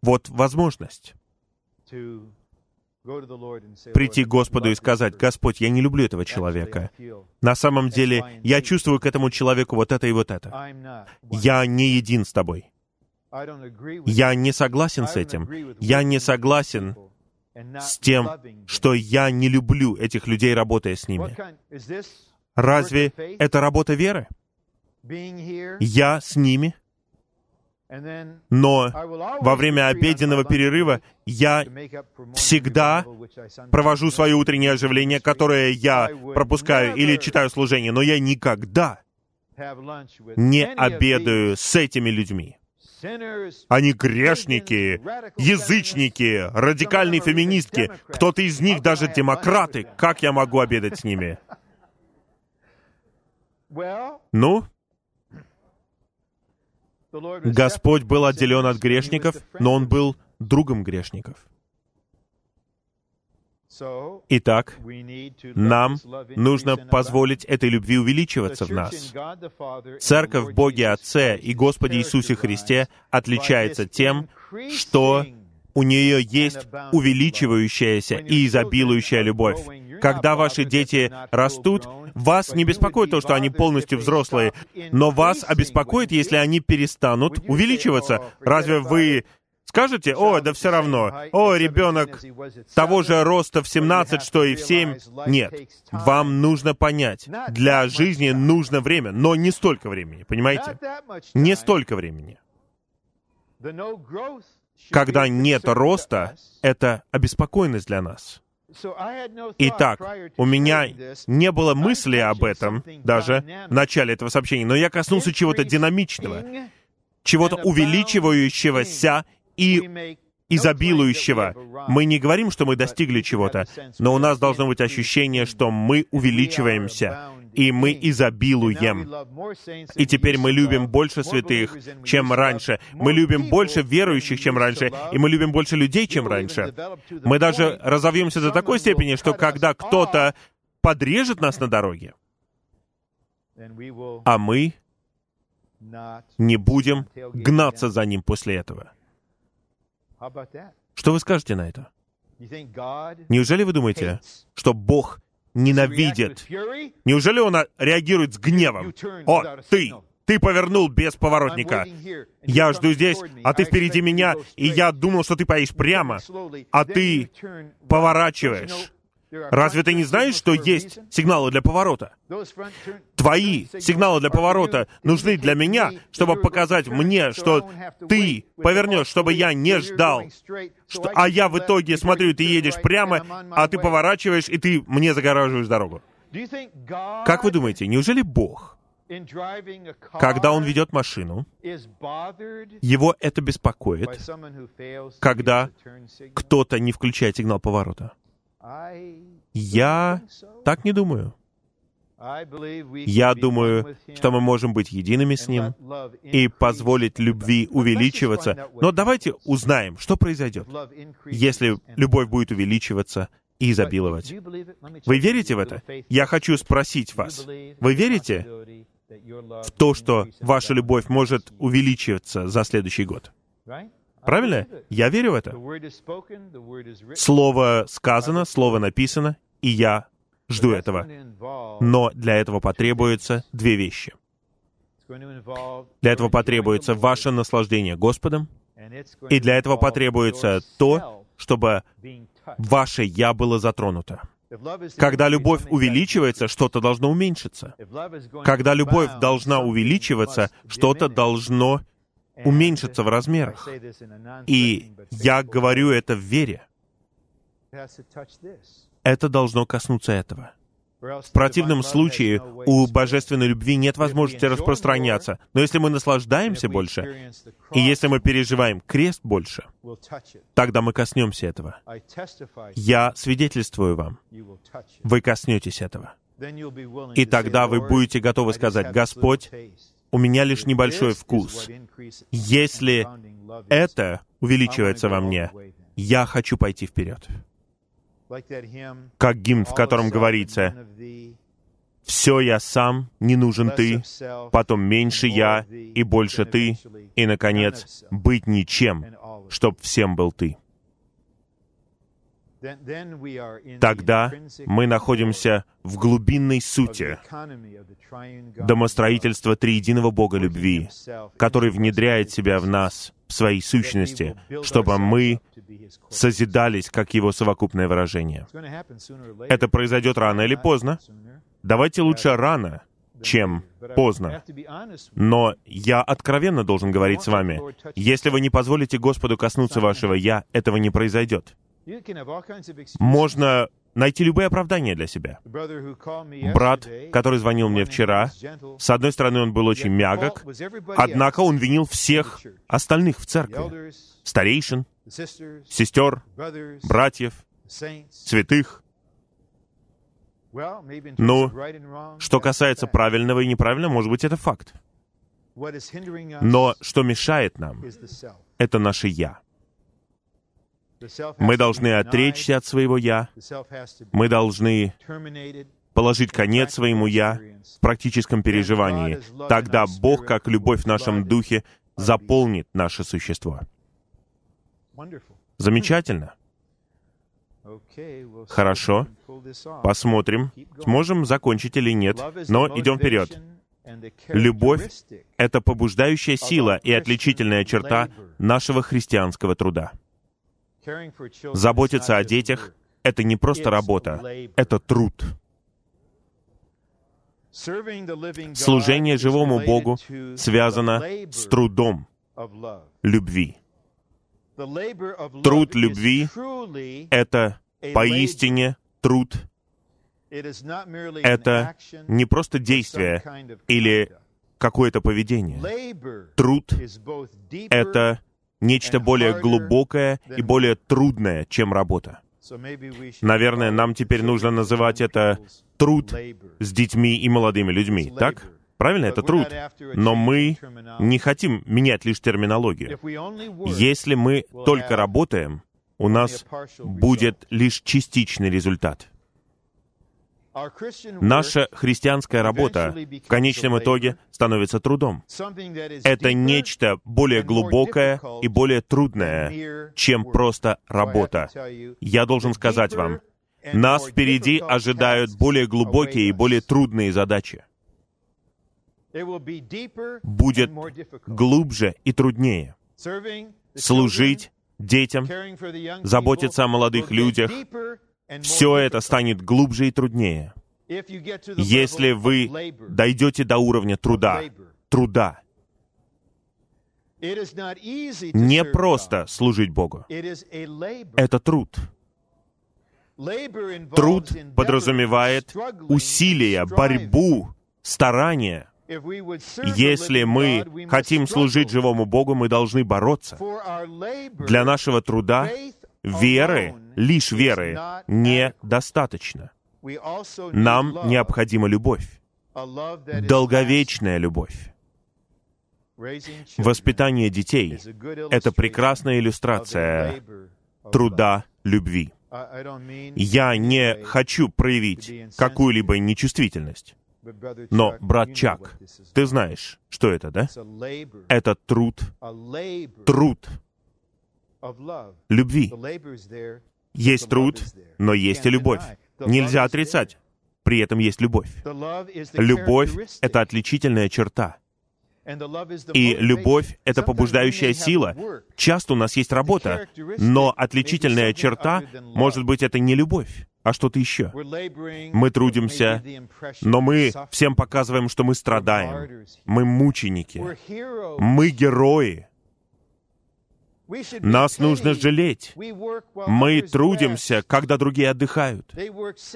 A: вот возможность прийти к Господу и сказать, «Господь, я не люблю этого человека. На самом деле, я чувствую к этому человеку вот это и вот это. Я не един с тобой. Я не согласен с этим. Я не согласен с тем, что я не люблю этих людей, работая с ними. Разве это работа веры? Я с ними, но во время обеденного перерыва я всегда провожу свое утреннее оживление, которое я пропускаю или читаю служение, но я никогда не обедаю с этими людьми. Они грешники, язычники, радикальные феминистки. Кто-то из них даже демократы. Как я могу обедать с ними? Ну, Господь был отделен от грешников, но Он был другом грешников. Итак, нам нужно позволить этой любви увеличиваться в нас. Церковь Боге Отце и Господе Иисусе Христе отличается тем, что у нее есть увеличивающаяся и изобилующая любовь. Когда ваши дети растут, вас не беспокоит то, что они полностью взрослые, но вас обеспокоит, если они перестанут увеличиваться. Разве вы скажете, о, да все равно, о, ребенок того же роста в 17, что и в 7. Нет. Вам нужно понять, для жизни нужно время, но не столько времени, понимаете? Не столько времени. Когда нет роста, это обеспокоенность для нас. Итак, у меня не было мысли об этом даже в начале этого сообщения, но я коснулся чего-то динамичного, чего-то увеличивающегося и изобилующего. Мы не говорим, что мы достигли чего-то, но у нас должно быть ощущение, что мы увеличиваемся, и мы изобилуем. И теперь мы любим больше святых, чем раньше. Мы любим больше верующих, чем раньше. И мы любим больше людей, чем раньше. Мы даже разовьемся до такой степени, что когда кто-то подрежет нас на дороге, а мы не будем гнаться за ним после этого. Что вы скажете на это? Неужели вы думаете, что Бог ненавидит? Неужели Он реагирует с гневом? О, ты! Ты повернул без поворотника. Я жду здесь, а ты впереди меня, и я думал, что ты поедешь прямо, а ты поворачиваешь. Разве ты не знаешь, что есть сигналы для поворота? Твои сигналы для поворота нужны для меня, чтобы показать мне, что ты повернешь, чтобы я не ждал. Что, а я в итоге смотрю, ты едешь прямо, а ты поворачиваешь, и ты мне загораживаешь дорогу. Как вы думаете, неужели Бог, когда Он ведет машину, его это беспокоит, когда кто-то не включает сигнал поворота? Я так не думаю. Я думаю, что мы можем быть едиными с Ним и позволить любви увеличиваться. Но давайте узнаем, что произойдет, если любовь будет увеличиваться и изобиловать. Вы верите в это? Я хочу спросить вас. Вы верите в то, что ваша любовь может увеличиваться за следующий год? Правильно? Я верю в это. Слово сказано, слово написано, и я жду этого. Но для этого потребуются две вещи. Для этого потребуется ваше наслаждение Господом, и для этого потребуется то, чтобы ваше «я» было затронуто. Когда любовь увеличивается, что-то должно уменьшиться. Когда любовь должна увеличиваться, что-то должно уменьшится в размерах. И я говорю это в вере. Это должно коснуться этого. В противном случае у божественной любви нет возможности распространяться. Но если мы наслаждаемся больше, и если мы переживаем крест больше, тогда мы коснемся этого. Я свидетельствую вам, вы коснетесь этого. И тогда вы будете готовы сказать, «Господь, у меня лишь небольшой вкус. Если это увеличивается во мне, я хочу пойти вперед. Как гимн, в котором говорится, «Все я сам, не нужен ты, потом меньше я и больше ты, и, наконец, быть ничем, чтоб всем был ты». Тогда мы находимся в глубинной сути домостроительства триединого Бога любви, который внедряет себя в нас, в своей сущности, чтобы мы созидались как Его совокупное выражение. Это произойдет рано или поздно. Давайте лучше рано, чем поздно. Но я откровенно должен говорить с вами, если вы не позволите Господу коснуться вашего «я», этого не произойдет. Можно найти любые оправдания для себя. Брат, который звонил мне вчера, с одной стороны, он был очень мягок, однако он винил всех остальных в церкви. Старейшин, сестер, братьев, святых. Ну, что касается правильного и неправильного, может быть, это факт. Но что мешает нам, это наше «я». Мы должны отречься от своего «я», мы должны положить конец своему «я» в практическом переживании. Тогда Бог, как любовь в нашем духе, заполнит наше существо. Замечательно. Хорошо. Посмотрим, сможем закончить или нет, но идем вперед. Любовь — это побуждающая сила и отличительная черта нашего христианского труда. Заботиться о детях — это не просто работа, это труд. Служение живому Богу связано с трудом любви. Труд любви — это поистине труд. Это не просто действие или какое-то поведение. Труд — это нечто более глубокое и более трудное, чем работа. Наверное, нам теперь нужно называть это труд с детьми и молодыми людьми, так? Правильно, это труд. Но мы не хотим менять лишь терминологию. Если мы только работаем, у нас будет лишь частичный результат. Наша христианская работа в конечном итоге становится трудом. Это нечто более глубокое и более трудное, чем просто работа. Я должен сказать вам, нас впереди ожидают более глубокие и более трудные задачи. Будет глубже и труднее. Служить детям, заботиться о молодых людях, все это станет глубже и труднее. Если вы дойдете до уровня труда, труда, не просто служить Богу. Это труд. Труд подразумевает усилия, борьбу, старания. Если мы хотим служить живому Богу, мы должны бороться. Для нашего труда веры, лишь веры, недостаточно. Нам необходима любовь, долговечная любовь. Воспитание детей — это прекрасная иллюстрация труда любви. Я не хочу проявить какую-либо нечувствительность. Но, брат Чак, ты знаешь, что это, да? Это труд, труд любви. Есть труд, но есть и любовь. Нельзя отрицать. При этом есть любовь. Любовь — это отличительная черта. И любовь — это побуждающая сила. Часто у нас есть работа, но отличительная черта, может быть, это не любовь, а что-то еще. Мы трудимся, но мы всем показываем, что мы страдаем. Мы мученики. Мы герои. Нас нужно жалеть. Мы трудимся, когда другие отдыхают.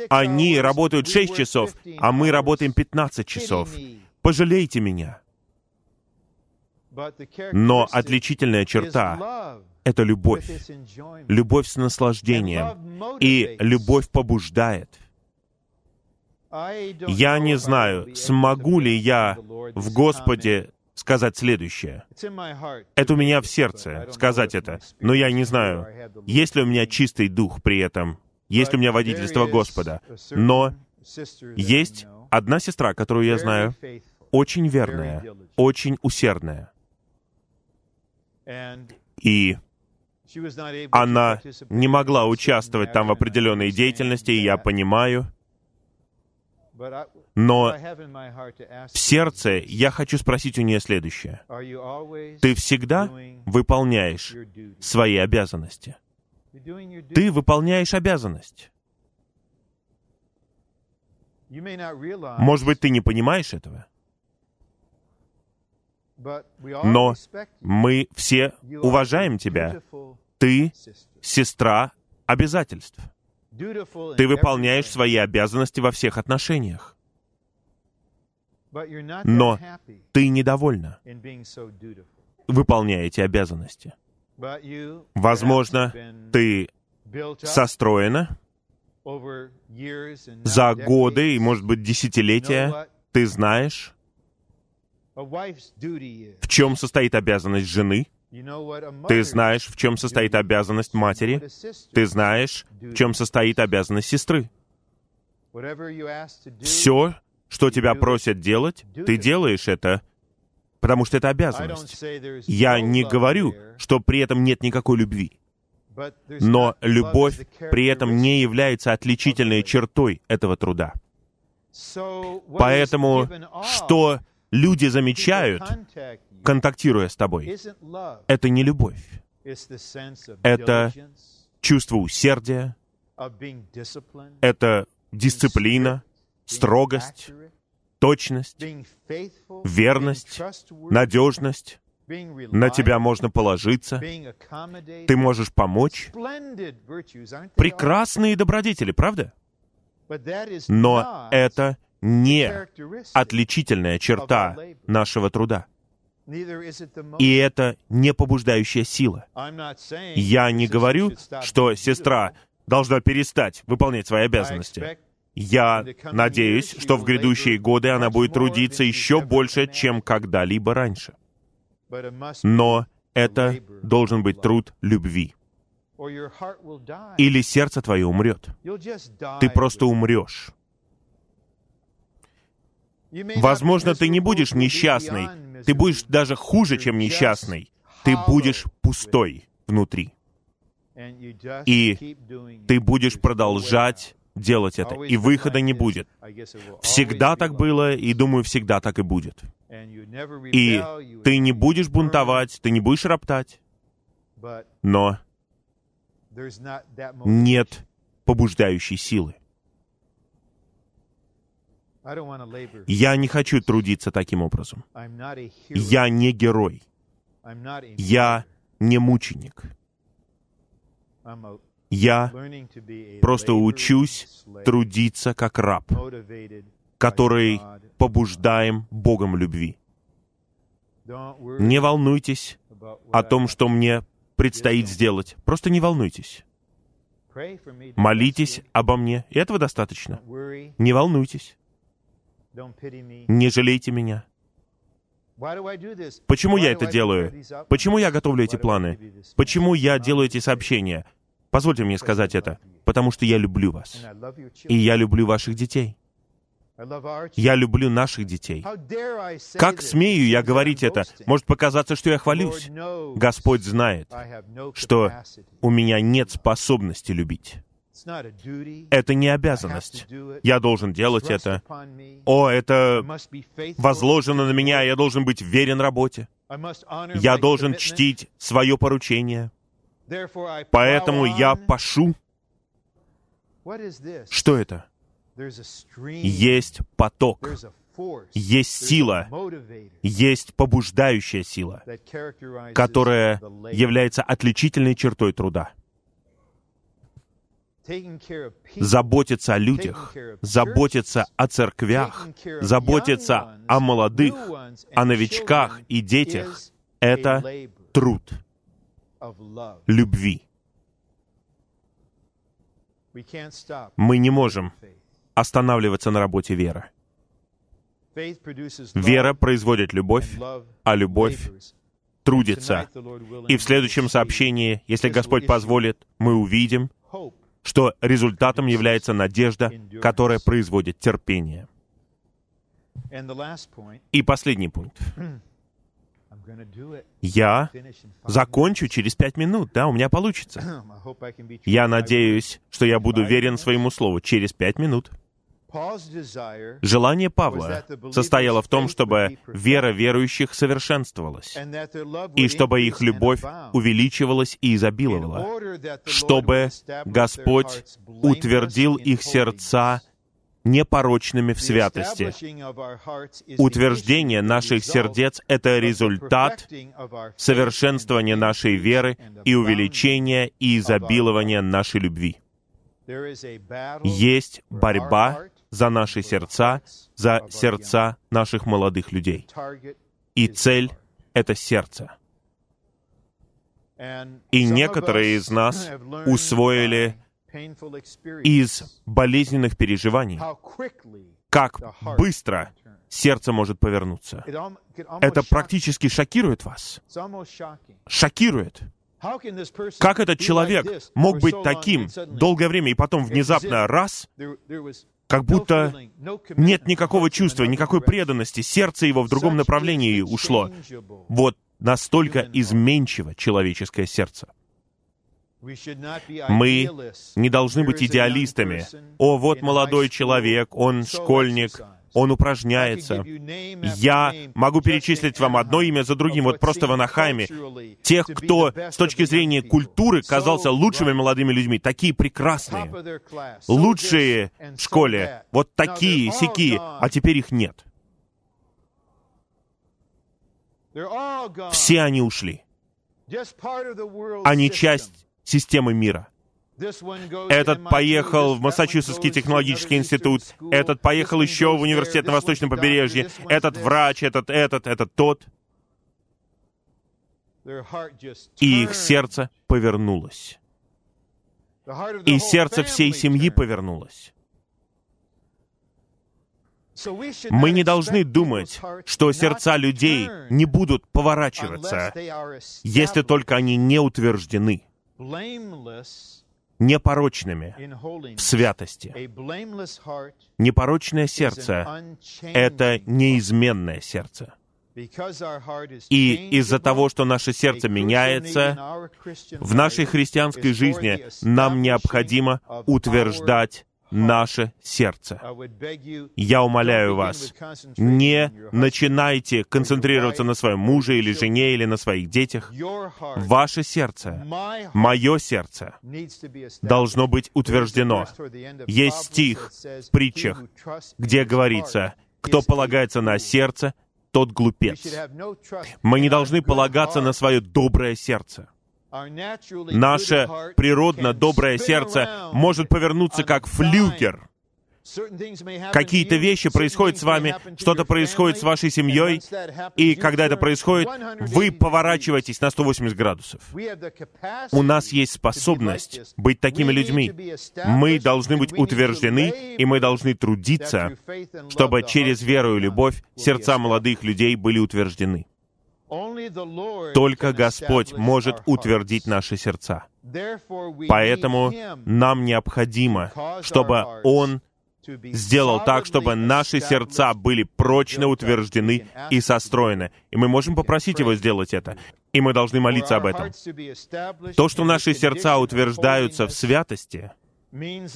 A: Они работают 6 часов, а мы работаем 15 часов. Пожалейте меня. Но отличительная черта — это любовь. Любовь с наслаждением. И любовь побуждает. Я не знаю, смогу ли я в Господе сказать следующее. Это у меня в сердце, сказать это. Но я не знаю, есть ли у меня чистый дух при этом, есть ли у меня водительство Господа. Но есть одна сестра, которую я знаю, очень верная, очень усердная. И она не могла участвовать там в определенной деятельности, и я понимаю. Но в сердце я хочу спросить у нее следующее. Ты всегда выполняешь свои обязанности? Ты выполняешь обязанность. Может быть, ты не понимаешь этого? Но мы все уважаем тебя. Ты сестра обязательств. Ты выполняешь свои обязанности во всех отношениях. Но ты недовольна, выполняя эти обязанности. Возможно, ты состроена за годы и, может быть, десятилетия. Ты знаешь, в чем состоит обязанность жены, ты знаешь, в чем состоит обязанность матери. Ты знаешь, в чем состоит обязанность сестры. Все, что тебя просят делать, ты делаешь это, потому что это обязанность. Я не говорю, что при этом нет никакой любви. Но любовь при этом не является отличительной чертой этого труда. Поэтому, что люди замечают, контактируя с тобой, это не любовь. Это чувство усердия, это дисциплина, строгость, точность, верность, надежность. На тебя можно положиться. Ты можешь помочь. Прекрасные добродетели, правда? Но это не отличительная черта нашего труда. И это не побуждающая сила. Я не говорю, что сестра должна перестать выполнять свои обязанности. Я надеюсь, что в грядущие годы она будет трудиться еще больше, чем когда-либо раньше. Но это должен быть труд любви. Или сердце твое умрет. Ты просто умрешь. Возможно, ты не будешь несчастный, ты будешь даже хуже, чем несчастный. Ты будешь пустой внутри. И ты будешь продолжать делать это, и выхода не будет. Всегда так было, и думаю, всегда так и будет. И ты не будешь бунтовать, ты не будешь роптать, но нет побуждающей силы. Я не хочу трудиться таким образом. Я не герой. Я не мученик. Я просто учусь трудиться как раб, который побуждаем Богом любви. Не волнуйтесь о том, что мне предстоит сделать. Просто не волнуйтесь. Молитесь обо мне, и этого достаточно. Не волнуйтесь. Не жалейте меня. Почему я это делаю? Почему я готовлю эти планы? Почему я делаю эти сообщения? Позвольте мне сказать это. Потому что я люблю вас. И я люблю ваших детей. Я люблю наших детей. Как смею я говорить это? Может показаться, что я хвалюсь. Господь знает, что у меня нет способности любить. Это не обязанность. Я должен делать это. О, это возложено на меня, я должен быть верен работе. Я должен чтить свое поручение. Поэтому я пашу. Что это? Есть поток, есть сила, есть побуждающая сила, которая является отличительной чертой труда. Заботиться о людях, заботиться о церквях, заботиться о молодых, о новичках и детях — это труд любви. Мы не можем останавливаться на работе веры. Вера производит любовь, а любовь трудится. И в следующем сообщении, если Господь позволит, мы увидим, что результатом является надежда, которая производит терпение. И последний пункт. Я закончу через пять минут, да, у меня получится. Я надеюсь, что я буду верен своему слову через пять минут. Желание Павла состояло в том, чтобы вера верующих совершенствовалась, и чтобы их любовь увеличивалась и изобиловала, чтобы Господь утвердил их сердца непорочными в святости. Утверждение наших сердец — это результат совершенствования нашей веры и увеличения и изобилования нашей любви. Есть борьба за наши сердца, за сердца наших молодых людей. И цель — это сердце. И некоторые из нас усвоили из болезненных переживаний, как быстро сердце может повернуться. Это практически шокирует вас. Шокирует. Как этот человек мог быть таким долгое время и потом внезапно раз, как будто нет никакого чувства, никакой преданности, сердце его в другом направлении ушло. Вот настолько изменчиво человеческое сердце. Мы не должны быть идеалистами. О, вот молодой человек, он школьник, он упражняется. Я могу перечислить вам одно имя за другим, вот просто в Анахайме. Тех, кто с точки зрения культуры казался лучшими молодыми людьми, такие прекрасные, лучшие в школе, вот такие, сякие, а теперь их нет. Все они ушли. Они часть системы мира. Этот поехал в Массачусетский технологический институт, этот поехал еще в университет на Восточном побережье, этот врач, этот, этот, этот тот. И их сердце повернулось. И сердце всей семьи повернулось. Мы не должны думать, что сердца людей не будут поворачиваться, если только они не утверждены непорочными в святости. Непорочное сердце — это неизменное сердце. И из-за того, что наше сердце меняется, в нашей христианской жизни нам необходимо утверждать наше сердце. Я умоляю вас, не начинайте концентрироваться на своем муже или жене или на своих детях. Ваше сердце, мое сердце должно быть утверждено. Есть стих в притчах, где говорится, кто полагается на сердце, тот глупец. Мы не должны полагаться на свое доброе сердце. Наше природно доброе сердце может повернуться как флюгер. Какие-то вещи происходят с вами, что-то происходит с вашей семьей, и когда это происходит, вы поворачиваетесь на 180 градусов. У нас есть способность быть такими людьми. Мы должны быть утверждены, и мы должны трудиться, чтобы через веру и любовь сердца молодых людей были утверждены. Только Господь может утвердить наши сердца. Поэтому нам необходимо, чтобы Он сделал так, чтобы наши сердца были прочно утверждены и состроены. И мы можем попросить Его сделать это. И мы должны молиться об этом. То, что наши сердца утверждаются в святости,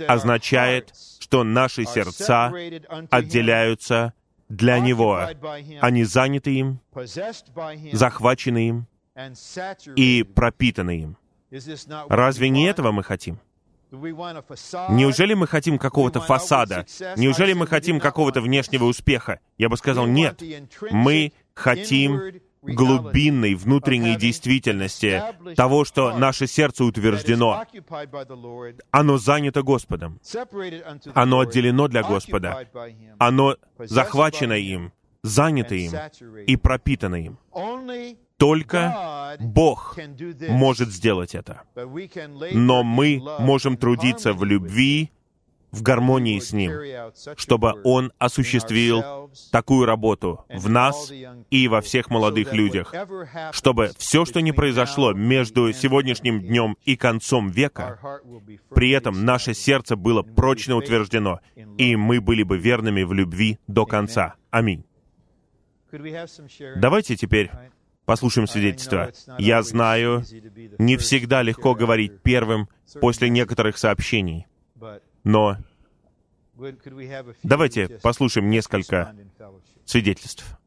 A: означает, что наши сердца отделяются для Него. Они заняты им, захвачены им и пропитаны им. Разве не этого мы хотим? Неужели мы хотим какого-то фасада? Неужели мы хотим какого-то внешнего успеха? Я бы сказал, нет. Мы хотим глубинной внутренней действительности, того, что наше сердце утверждено. Оно занято Господом. Оно отделено для Господа. Оно захвачено им, занято им и пропитано им. Только Бог может сделать это. Но мы можем трудиться в любви, в гармонии с Ним, чтобы Он осуществил такую работу в нас и во всех молодых людях, чтобы все, что не произошло между сегодняшним днем и концом века, при этом наше сердце было прочно утверждено, и мы были бы верными в любви до конца. Аминь. Давайте теперь послушаем свидетельство. Я знаю, не всегда легко говорить первым после некоторых сообщений, но давайте послушаем несколько свидетельств.